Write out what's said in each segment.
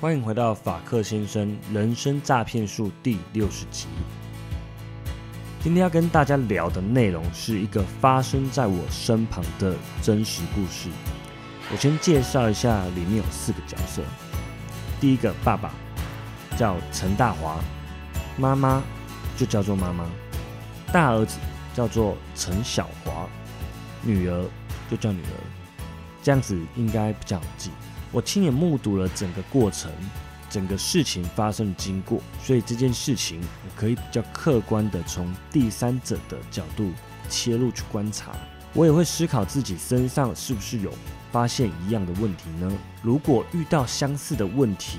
欢迎回到法克先生人生诈骗术第六十集。今天要跟大家聊的内容是一个发生在我身旁的真实故事。我先介绍一下，里面有四个角色。第一个爸爸叫陈大华，妈妈就叫做妈妈，大儿子叫做陈小华，女儿就叫女儿，这样子应该比较好记。我亲眼目睹了整个过程，整个事情发生的经过，所以这件事情我可以比较客观的从第三者的角度切入去观察。我也会思考自己身上是不是有发现一样的问题呢？如果遇到相似的问题，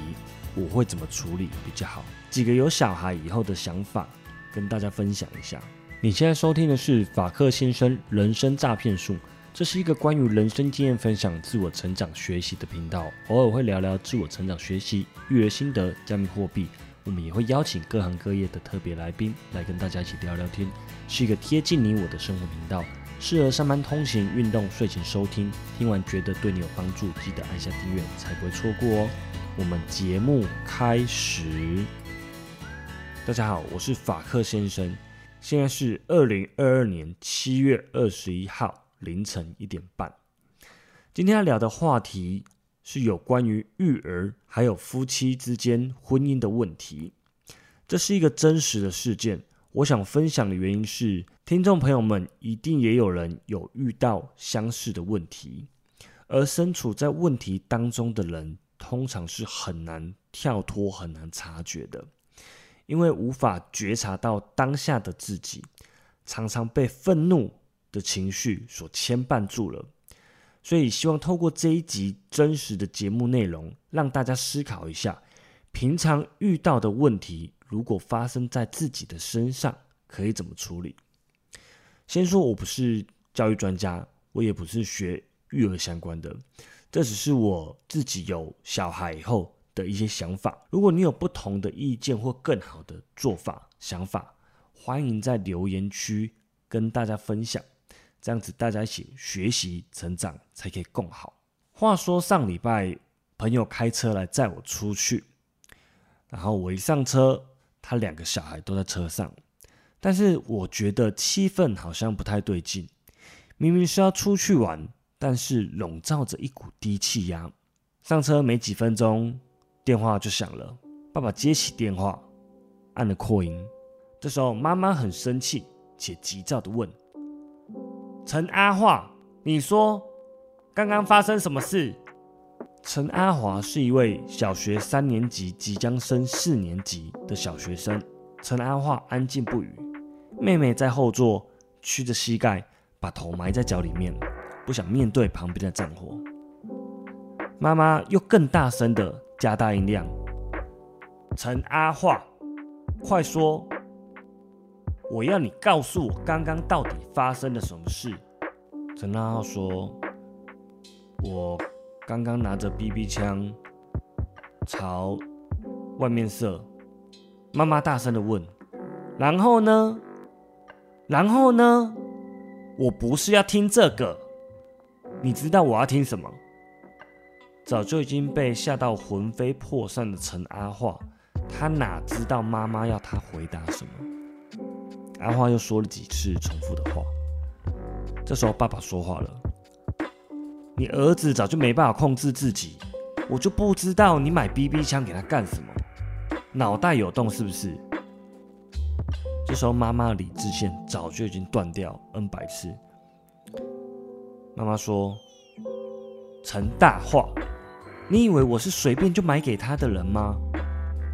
我会怎么处理比较好？几个有小孩以后的想法跟大家分享一下。你现在收听的是法克先生人生诈骗术。这是一个关于人生经验分享、自我成长学习的频道，偶尔会聊聊自我成长学习、育儿心得、加密货币。我们也会邀请各行各业的特别来宾来跟大家一起聊聊天，是一个贴近你我的生活频道，适合上班通勤、运动、睡前收听。听完觉得对你有帮助，记得按下订阅，才不会错过哦。我们节目开始。大家好，我是法克先生，现在是二零二二年七月二十一号。凌晨一点半，今天要聊的话题是有关于育儿还有夫妻之间婚姻的问题。这是一个真实的事件，我想分享的原因是，听众朋友们一定也有人有遇到相似的问题，而身处在问题当中的人，通常是很难跳脱、很难察觉的，因为无法觉察到当下的自己，常常被愤怒。的情绪所牵绊住了，所以希望透过这一集真实的节目内容，让大家思考一下，平常遇到的问题，如果发生在自己的身上，可以怎么处理？先说我不是教育专家，我也不是学育儿相关的，这只是我自己有小孩以后的一些想法。如果你有不同的意见或更好的做法、想法，欢迎在留言区跟大家分享。这样子大家一起学习成长，才可以更好。话说上礼拜朋友开车来载我出去，然后我一上车，他两个小孩都在车上，但是我觉得气氛好像不太对劲。明明是要出去玩，但是笼罩着一股低气压。上车没几分钟，电话就响了。爸爸接起电话，按了扩音。这时候妈妈很生气且急躁的问。陈阿华，你说刚刚发生什么事？陈阿华是一位小学三年级即将升四年级的小学生。陈阿华安静不语，妹妹在后座屈着膝盖，把头埋在脚里面，不想面对旁边的战火。妈妈又更大声的加大音量：“陈阿华，快说！”我要你告诉我，刚刚到底发生了什么事？陈阿浩说：“我刚刚拿着 BB 枪朝外面射。”妈妈大声的问：“然后呢？然后呢？我不是要听这个，你知道我要听什么？”早就已经被吓到魂飞魄散的陈阿化，他哪知道妈妈要他回答什么？阿花又说了几次重复的话。这时候爸爸说话了：“你儿子早就没办法控制自己，我就不知道你买 BB 枪给他干什么，脑袋有洞是不是？”这时候妈妈的理智线早就已经断掉 N 百次。妈妈说：“陈大化，你以为我是随便就买给他的人吗？”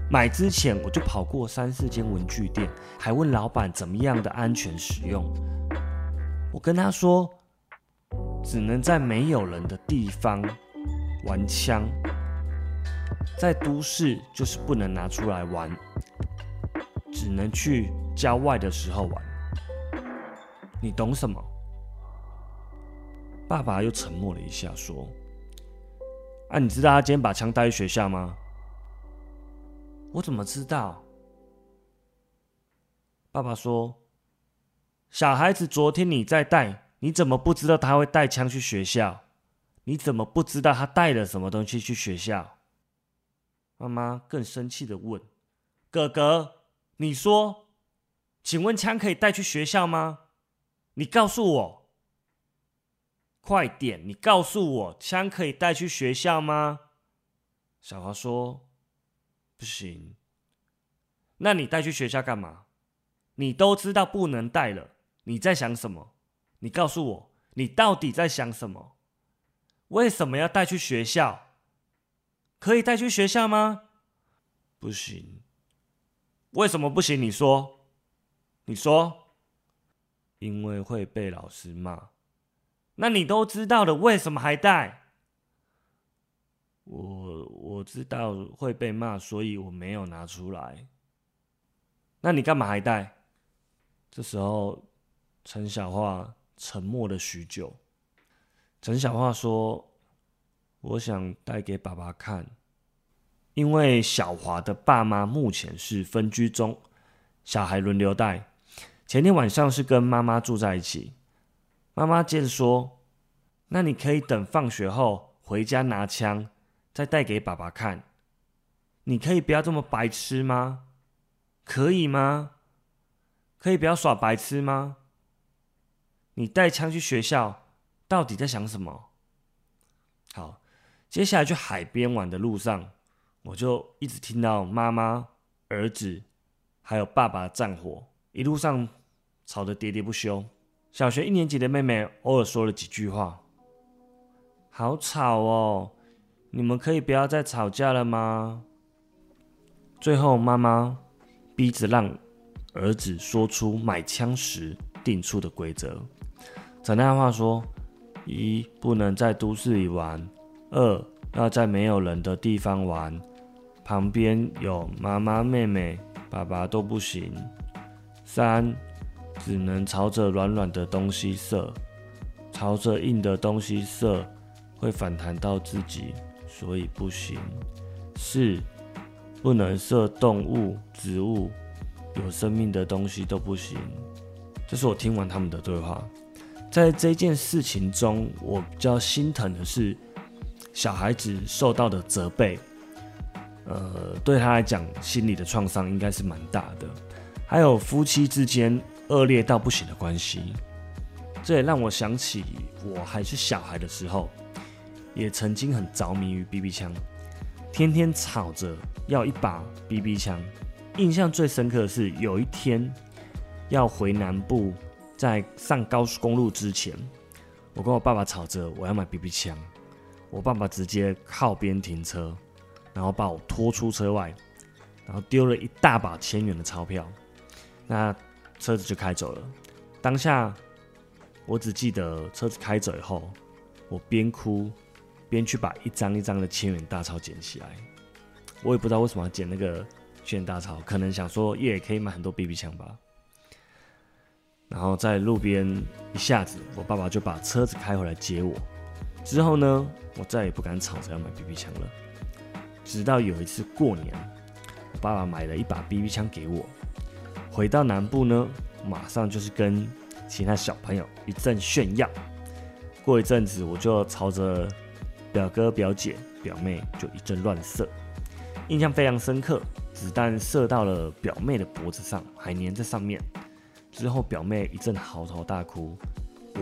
买之前我就跑过三四间文具店，还问老板怎么样的安全使用。我跟他说，只能在没有人的地方玩枪，在都市就是不能拿出来玩，只能去郊外的时候玩。你懂什么？爸爸又沉默了一下，说：“啊，你知道他今天把枪带去学校吗？”我怎么知道？爸爸说：“小孩子昨天你在带，你怎么不知道他会带枪去学校？你怎么不知道他带了什么东西去学校？”妈妈更生气的问：“哥哥，你说，请问枪可以带去学校吗？你告诉我，快点！你告诉我，枪可以带去学校吗？”小华说：“不行。”那你带去学校干嘛？你都知道不能带了，你在想什么？你告诉我，你到底在想什么？为什么要带去学校？可以带去学校吗？不行。为什么不行？你说，你说。因为会被老师骂。那你都知道了，为什么还带？我我知道会被骂，所以我没有拿出来。那你干嘛还带？这时候，陈小华沉默了许久。陈小华说：“我想带给爸爸看，因为小华的爸妈目前是分居中，小孩轮流带。前天晚上是跟妈妈住在一起。妈妈接着说：‘那你可以等放学后回家拿枪，再带给爸爸看。你可以不要这么白痴吗？可以吗？可以不要耍白痴吗？你带枪去学校？’”到底在想什么？好，接下来去海边玩的路上，我就一直听到妈妈、儿子还有爸爸的战火，一路上吵得喋喋不休。小学一年级的妹妹偶尔说了几句话：“好吵哦，你们可以不要再吵架了吗？”最后，妈妈逼着让儿子说出买枪时定出的规则。简单的话说。一不能在都市里玩，二要在没有人的地方玩，旁边有妈妈、妹妹、爸爸都不行。三只能朝着软软的东西射，朝着硬的东西射会反弹到自己，所以不行。四不能射动物、植物、有生命的东西都不行。这是我听完他们的对话。在这件事情中，我比较心疼的是小孩子受到的责备，呃，对他来讲，心理的创伤应该是蛮大的。还有夫妻之间恶劣到不行的关系，这也让我想起我还是小孩的时候，也曾经很着迷于 BB 枪，天天吵着要一把 BB 枪。印象最深刻的是有一天要回南部。在上高速公路之前，我跟我爸爸吵着我要买 BB 枪，我爸爸直接靠边停车，然后把我拖出车外，然后丢了一大把千元的钞票，那车子就开走了。当下我只记得车子开走以后，我边哭边去把一张一张的千元大钞捡起来。我也不知道为什么要捡那个千元大钞，可能想说也可以买很多 BB 枪吧。然后在路边一下子，我爸爸就把车子开回来接我。之后呢，我再也不敢吵着要买 BB 枪了。直到有一次过年，我爸爸买了一把 BB 枪给我。回到南部呢，马上就是跟其他小朋友一阵炫耀。过一阵子，我就朝着表哥、表姐、表妹就一阵乱射，印象非常深刻。子弹射到了表妹的脖子上，还粘在上面。之后，表妹一阵嚎啕大哭，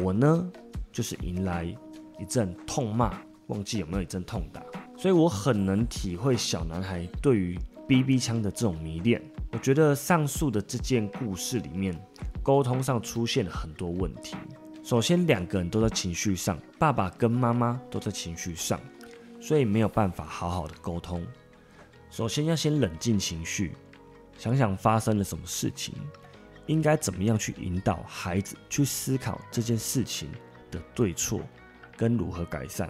我呢就是迎来一阵痛骂，忘记有没有一阵痛打。所以我很能体会小男孩对于 BB 枪的这种迷恋。我觉得上述的这件故事里面，沟通上出现了很多问题。首先，两个人都在情绪上，爸爸跟妈妈都在情绪上，所以没有办法好好的沟通。首先要先冷静情绪，想想发生了什么事情。应该怎么样去引导孩子去思考这件事情的对错，跟如何改善，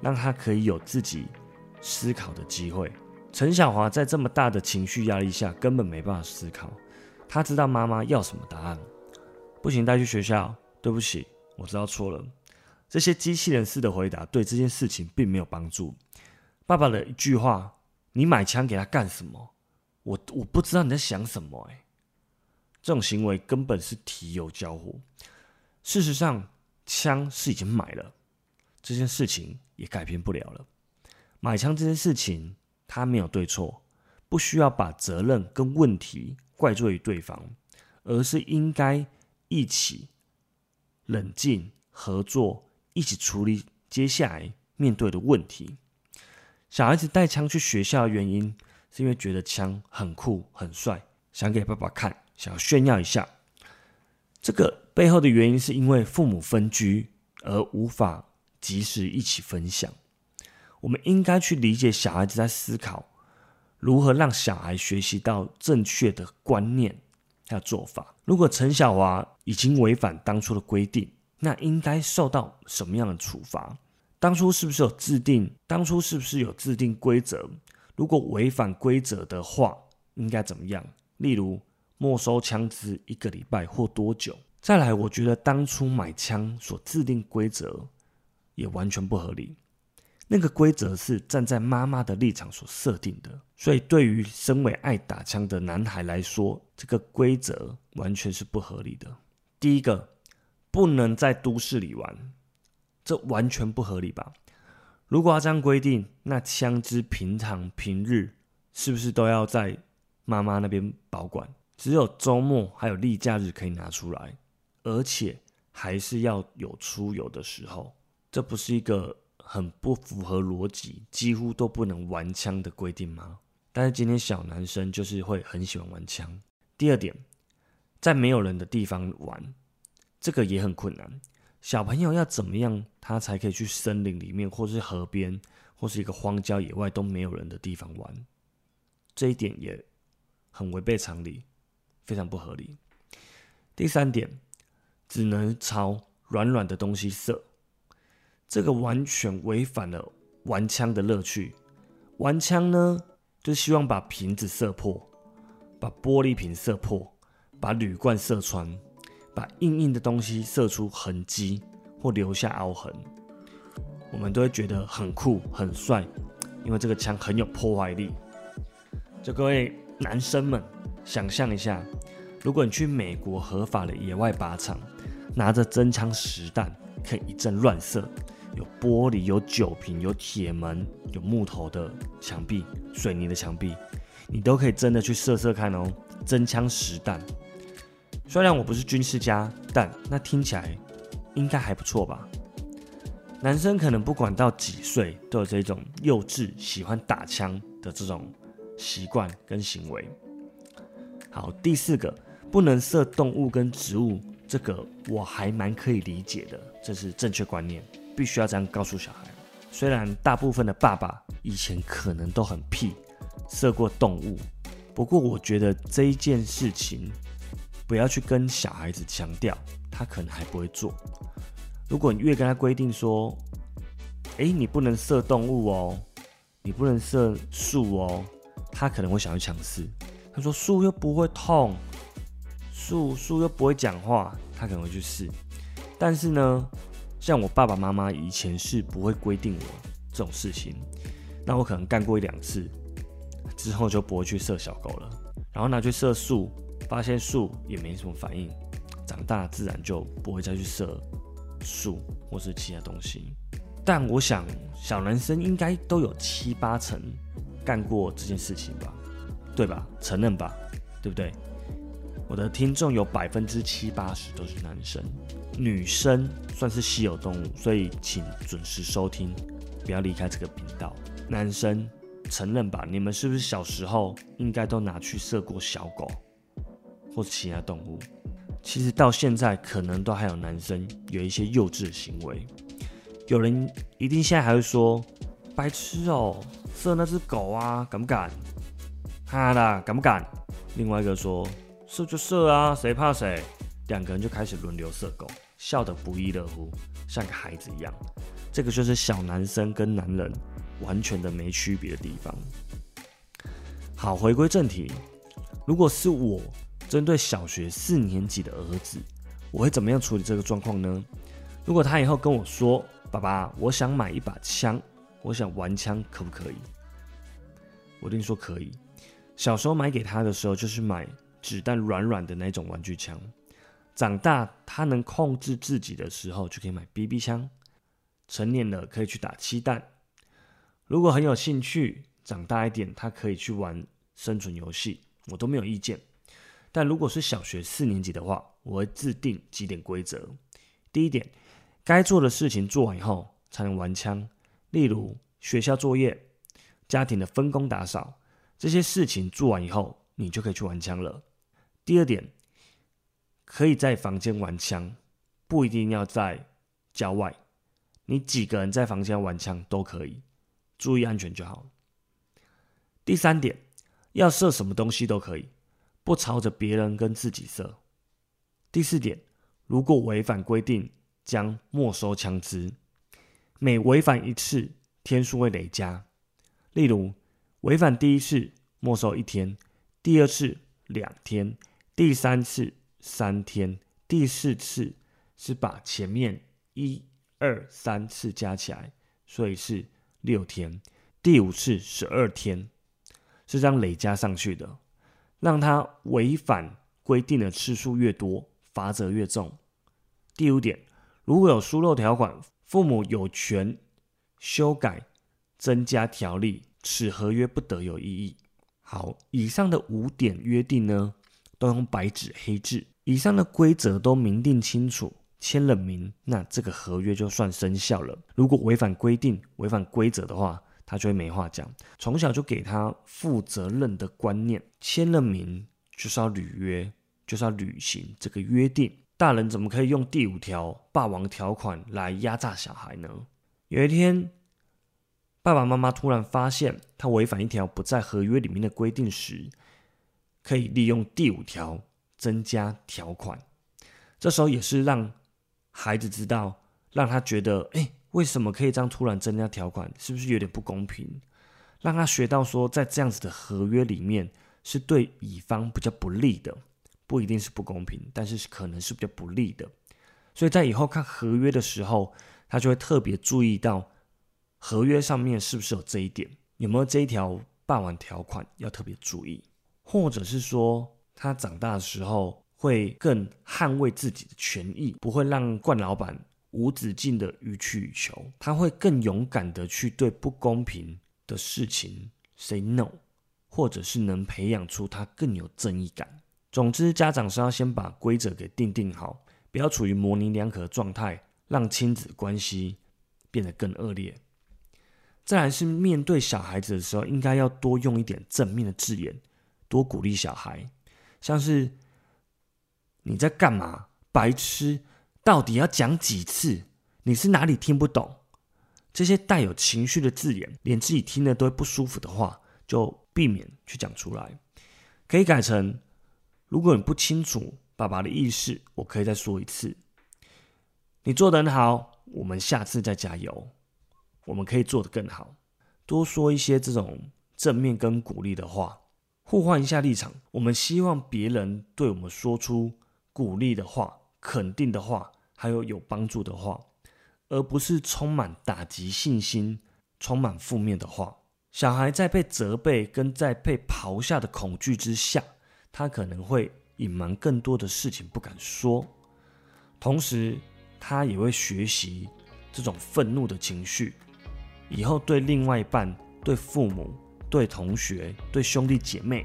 让他可以有自己思考的机会。陈小华在这么大的情绪压力下，根本没办法思考。他知道妈妈要什么答案，不行，带去学校。对不起，我知道错了。这些机器人式的回答对这件事情并没有帮助。爸爸的一句话：“你买枪给他干什么？”我我不知道你在想什么，哎。这种行为根本是提油交火。事实上，枪是已经买了，这件事情也改变不了了。买枪这件事情他没有对错，不需要把责任跟问题怪罪于对方，而是应该一起冷静合作，一起处理接下来面对的问题。小孩子带枪去学校的原因，是因为觉得枪很酷很帅，想给爸爸看，想要炫耀一下。这个背后的原因，是因为父母分居而无法及时一起分享。我们应该去理解小孩子在思考如何让小孩学习到正确的观念还有做法。如果陈小华已经违反当初的规定，那应该受到什么样的处罚？当初是不是有制定？当初是不是有制定规则？如果违反规则的话，应该怎么样？例如没收枪支一个礼拜或多久？再来，我觉得当初买枪所制定规则也完全不合理。那个规则是站在妈妈的立场所设定的，所以对于身为爱打枪的男孩来说，这个规则完全是不合理的。第一个，不能在都市里玩。这完全不合理吧？如果要这样规定，那枪支平常平日是不是都要在妈妈那边保管？只有周末还有例假日可以拿出来，而且还是要有出游的时候，这不是一个很不符合逻辑、几乎都不能玩枪的规定吗？但是今天小男生就是会很喜欢玩枪。第二点，在没有人的地方玩，这个也很困难。小朋友要怎么样，他才可以去森林里面，或是河边，或是一个荒郊野外都没有人的地方玩？这一点也很违背常理，非常不合理。第三点，只能朝软软的东西射，这个完全违反了玩枪的乐趣。玩枪呢，就希望把瓶子射破，把玻璃瓶射破，把铝罐射穿。把硬硬的东西射出痕迹或留下凹痕，我们都会觉得很酷很帅，因为这个枪很有破坏力。就各位男生们，想象一下，如果你去美国合法的野外靶场，拿着真枪实弹，可以一阵乱射，有玻璃、有酒瓶、有铁门、有木头的墙壁、水泥的墙壁，你都可以真的去射射看哦，真枪实弹。虽然我不是军事家，但那听起来应该还不错吧？男生可能不管到几岁，都有这种幼稚喜欢打枪的这种习惯跟行为。好，第四个不能射动物跟植物，这个我还蛮可以理解的，这是正确观念，必须要这样告诉小孩。虽然大部分的爸爸以前可能都很屁，射过动物，不过我觉得这一件事情。不要去跟小孩子强调，他可能还不会做。如果你越跟他规定说：“哎，你不能射动物哦，你不能射树哦”，他可能会想要强试。他说：“树又不会痛，树树又不会讲话，他可能会去试。”但是呢，像我爸爸妈妈以前是不会规定我这种事情，那我可能干过一两次之后就不会去射小狗了，然后拿去射树。发现树也没什么反应，长大自然就不会再去射树或是其他东西。但我想，小男生应该都有七八成干过这件事情吧，对吧？承认吧，对不对？我的听众有百分之七八十都是男生，女生算是稀有动物，所以请准时收听，不要离开这个频道。男生承认吧，你们是不是小时候应该都拿去射过小狗？或其他动物，其实到现在可能都还有男生有一些幼稚的行为。有人一定现在还会说：“白痴哦，射那只狗啊，敢不敢？”哈啦，敢不敢？另外一个说：“射就射啊，谁怕谁？”两个人就开始轮流射狗，笑得不亦乐乎，像个孩子一样。这个就是小男生跟男人完全的没区别的地方。好，回归正题，如果是我。针对小学四年级的儿子，我会怎么样处理这个状况呢？如果他以后跟我说：“爸爸，我想买一把枪，我想玩枪，可不可以？”我一定说可以。小时候买给他的时候，就是买子弹软软的那种玩具枪。长大他能控制自己的时候，就可以买 BB 枪。成年了可以去打气弹。如果很有兴趣，长大一点，他可以去玩生存游戏，我都没有意见。但如果是小学四年级的话，我会制定几点规则。第一点，该做的事情做完以后才能玩枪，例如学校作业、家庭的分工打扫，这些事情做完以后，你就可以去玩枪了。第二点，可以在房间玩枪，不一定要在郊外，你几个人在房间玩枪都可以，注意安全就好。第三点，要射什么东西都可以。不朝着别人跟自己射。第四点，如果违反规定，将没收枪支。每违反一次，天数会累加。例如，违反第一次没收一天，第二次两天，第三次三天，第四次是把前面一二三次加起来，所以是六天。第五次十二天，是这样累加上去的。让他违反规定的次数越多，罚则越重。第五点，如果有疏漏条款，父母有权修改、增加条例，此合约不得有异议。好，以上的五点约定呢，都用白纸黑字，以上的规则都明定清楚，签了名，那这个合约就算生效了。如果违反规定、违反规则的话，他就会没话讲。从小就给他负责任的观念，签了名就是要履约，就是要履行这个约定。大人怎么可以用第五条霸王条款来压榨小孩呢？有一天，爸爸妈妈突然发现他违反一条不在合约里面的规定时，可以利用第五条增加条款。这时候也是让孩子知道，让他觉得，哎。为什么可以这样突然增加条款？是不是有点不公平？让他学到说，在这样子的合约里面是对乙方比较不利的，不一定是不公平，但是可能是比较不利的。所以在以后看合约的时候，他就会特别注意到合约上面是不是有这一点，有没有这一条霸王条款要特别注意，或者是说他长大的时候会更捍卫自己的权益，不会让冠老板。无止境的予取予求，他会更勇敢的去对不公平的事情 say no，或者是能培养出他更有正义感。总之，家长是要先把规则给定定好，不要处于模棱两可的状态，让亲子关系变得更恶劣。再来是面对小孩子的时候，应该要多用一点正面的字眼，多鼓励小孩，像是你在干嘛，白痴。到底要讲几次？你是哪里听不懂？这些带有情绪的字眼，连自己听了都会不舒服的话，就避免去讲出来。可以改成：如果你不清楚爸爸的意思，我可以再说一次。你做得很好，我们下次再加油。我们可以做得更好。多说一些这种正面跟鼓励的话，互换一下立场。我们希望别人对我们说出鼓励的话、肯定的话。还有有帮助的话，而不是充满打击信心、充满负面的话。小孩在被责备跟在被咆哮的恐惧之下，他可能会隐瞒更多的事情不敢说，同时他也会学习这种愤怒的情绪，以后对另外一半、对父母、对同学、对兄弟姐妹，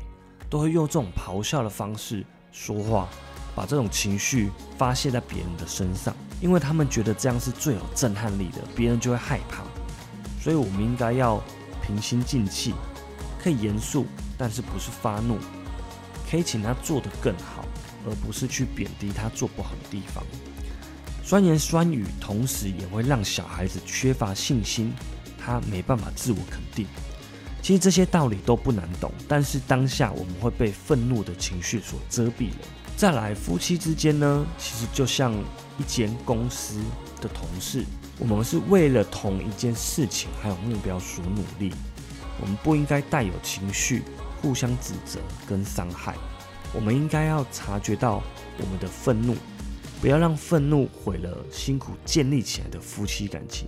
都会用这种咆哮的方式说话。把这种情绪发泄在别人的身上，因为他们觉得这样是最有震撼力的，别人就会害怕。所以，我们应该要平心静气，可以严肃，但是不是发怒，可以请他做得更好，而不是去贬低他做不好的地方。酸言酸语，同时也会让小孩子缺乏信心，他没办法自我肯定。其实这些道理都不难懂，但是当下我们会被愤怒的情绪所遮蔽了。再来，夫妻之间呢，其实就像一间公司的同事，我们是为了同一件事情还有目标所努力。我们不应该带有情绪，互相指责跟伤害。我们应该要察觉到我们的愤怒，不要让愤怒毁了辛苦建立起来的夫妻感情，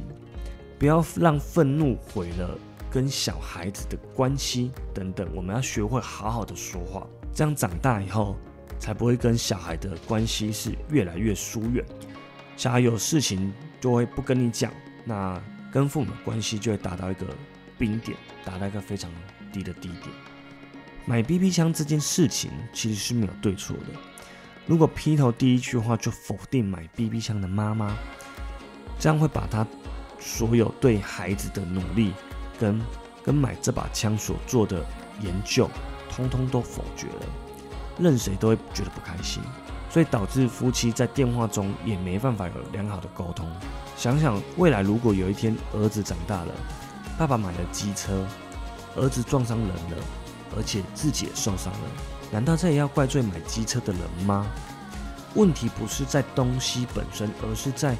不要让愤怒毁了跟小孩子的关系等等。我们要学会好好的说话，这样长大以后。才不会跟小孩的关系是越来越疏远，小孩有事情就会不跟你讲，那跟父母关系就会达到一个冰点，达到一个非常低的低点。买 BB 枪这件事情其实是没有对错的。如果劈头第一句话就否定买 BB 枪的妈妈，这样会把他所有对孩子的努力跟跟买这把枪所做的研究，通通都否决了，任谁都会觉得不开心。所以导致夫妻在电话中也没办法有良好的沟通。想想未来如果有一天儿子长大了，爸爸买了机车，儿子撞伤人了，而且自己也受伤了，难道这也要怪罪买机车的人吗？问题不是在东西本身，而是在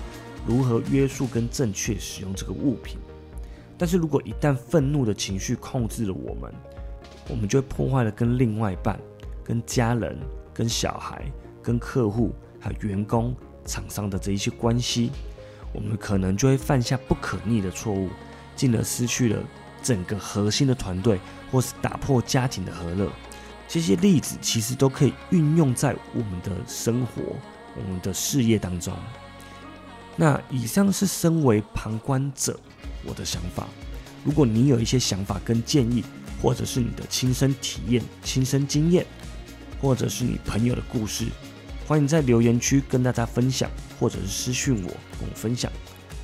如何约束跟正确使用这个物品。但是如果一旦愤怒的情绪控制了我们，我们就会破坏了跟另外一半、跟家人、跟小孩。跟客户、还有员工、厂商的这一些关系，我们可能就会犯下不可逆的错误，进而失去了整个核心的团队，或是打破家庭的和乐。这些例子其实都可以运用在我们的生活、我们的事业当中。那以上是身为旁观者我的想法。如果你有一些想法跟建议，或者是你的亲身体验、亲身经验，或者是你朋友的故事。欢迎在留言区跟大家分享，或者是私讯我跟我分享。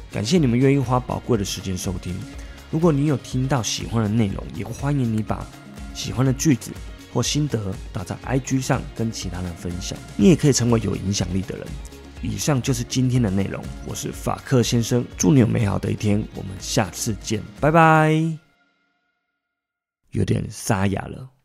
感谢你们愿意花宝贵的时间收听。如果你有听到喜欢的内容，也欢迎你把喜欢的句子或心得打在 IG 上跟其他人分享。你也可以成为有影响力的人。以上就是今天的内容，我是法克先生，祝你有美好的一天，我们下次见，拜拜。有点沙哑了。